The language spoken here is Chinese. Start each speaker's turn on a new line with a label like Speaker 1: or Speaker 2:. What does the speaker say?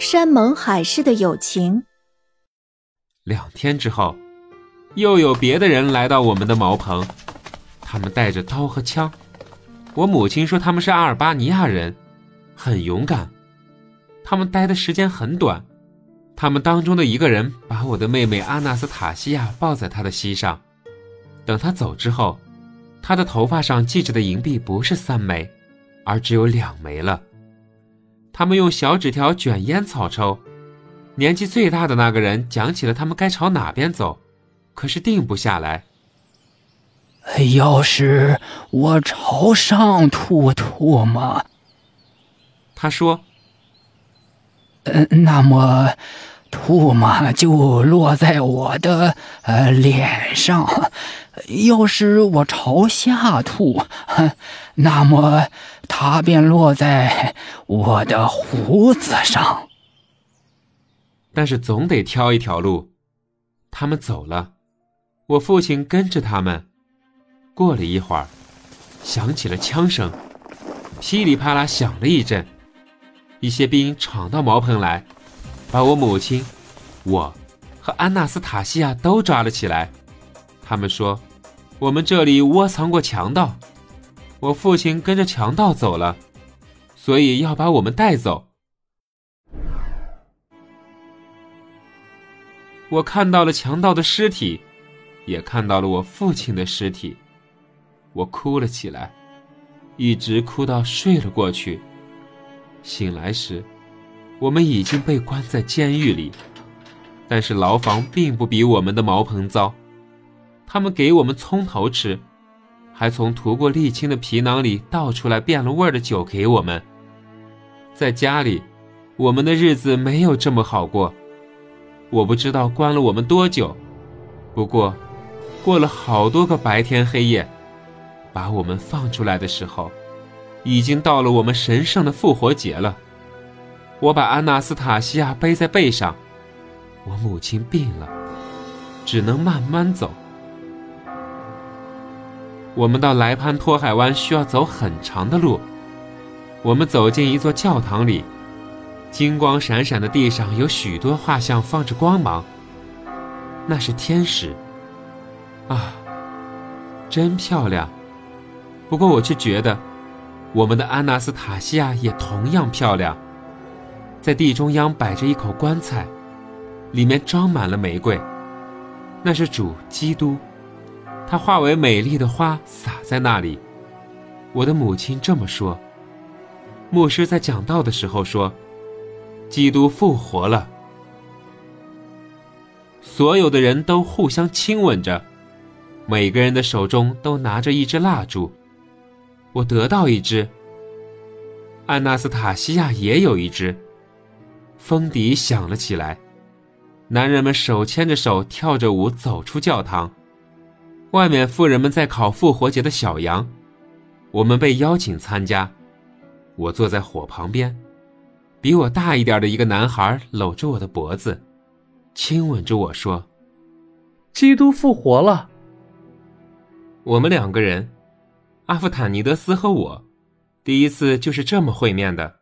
Speaker 1: 山盟海誓的友情。
Speaker 2: 两天之后，又有别的人来到我们的茅棚，他们带着刀和枪。我母亲说他们是阿尔巴尼亚人，很勇敢。他们待的时间很短。他们当中的一个人把我的妹妹阿纳斯塔西亚抱在他的膝上。等他走之后，他的头发上系着的银币不是三枚，而只有两枚了。他们用小纸条卷烟草抽。年纪最大的那个人讲起了他们该朝哪边走，可是定不下来。
Speaker 3: 要是我朝上吐吐吗？
Speaker 2: 他说：“
Speaker 3: 嗯，那么吐嘛就落在我的呃脸上；要是我朝下吐，那么它便落在我的胡子上。”
Speaker 2: 但是总得挑一条路。他们走了，我父亲跟着他们。过了一会儿，响起了枪声，噼里啪啦响了一阵。一些兵闯到茅棚来，把我母亲、我和安娜斯塔西亚都抓了起来。他们说，我们这里窝藏过强盗，我父亲跟着强盗走了，所以要把我们带走。我看到了强盗的尸体，也看到了我父亲的尸体，我哭了起来，一直哭到睡了过去。醒来时，我们已经被关在监狱里，但是牢房并不比我们的茅棚糟。他们给我们葱头吃，还从涂过沥青的皮囊里倒出来变了味儿的酒给我们。在家里，我们的日子没有这么好过。我不知道关了我们多久，不过，过了好多个白天黑夜，把我们放出来的时候，已经到了我们神圣的复活节了。我把安娜斯塔西亚背在背上，我母亲病了，只能慢慢走。我们到莱潘托海湾需要走很长的路，我们走进一座教堂里。金光闪闪的地上有许多画像，放着光芒。那是天使。啊，真漂亮。不过我却觉得，我们的安娜斯塔西亚也同样漂亮。在地中央摆着一口棺材，里面装满了玫瑰。那是主基督，他化为美丽的花洒在那里。我的母亲这么说。牧师在讲道的时候说。基督复活了，所有的人都互相亲吻着，每个人的手中都拿着一支蜡烛。我得到一支，安娜斯塔西亚也有一支。风笛响了起来，男人们手牵着手跳着舞走出教堂。外面富人们在烤复活节的小羊，我们被邀请参加。我坐在火旁边。比我大一点的一个男孩搂着我的脖子，亲吻着我说：“
Speaker 4: 基督复活了。”
Speaker 2: 我们两个人，阿夫坦尼德斯和我，第一次就是这么会面的。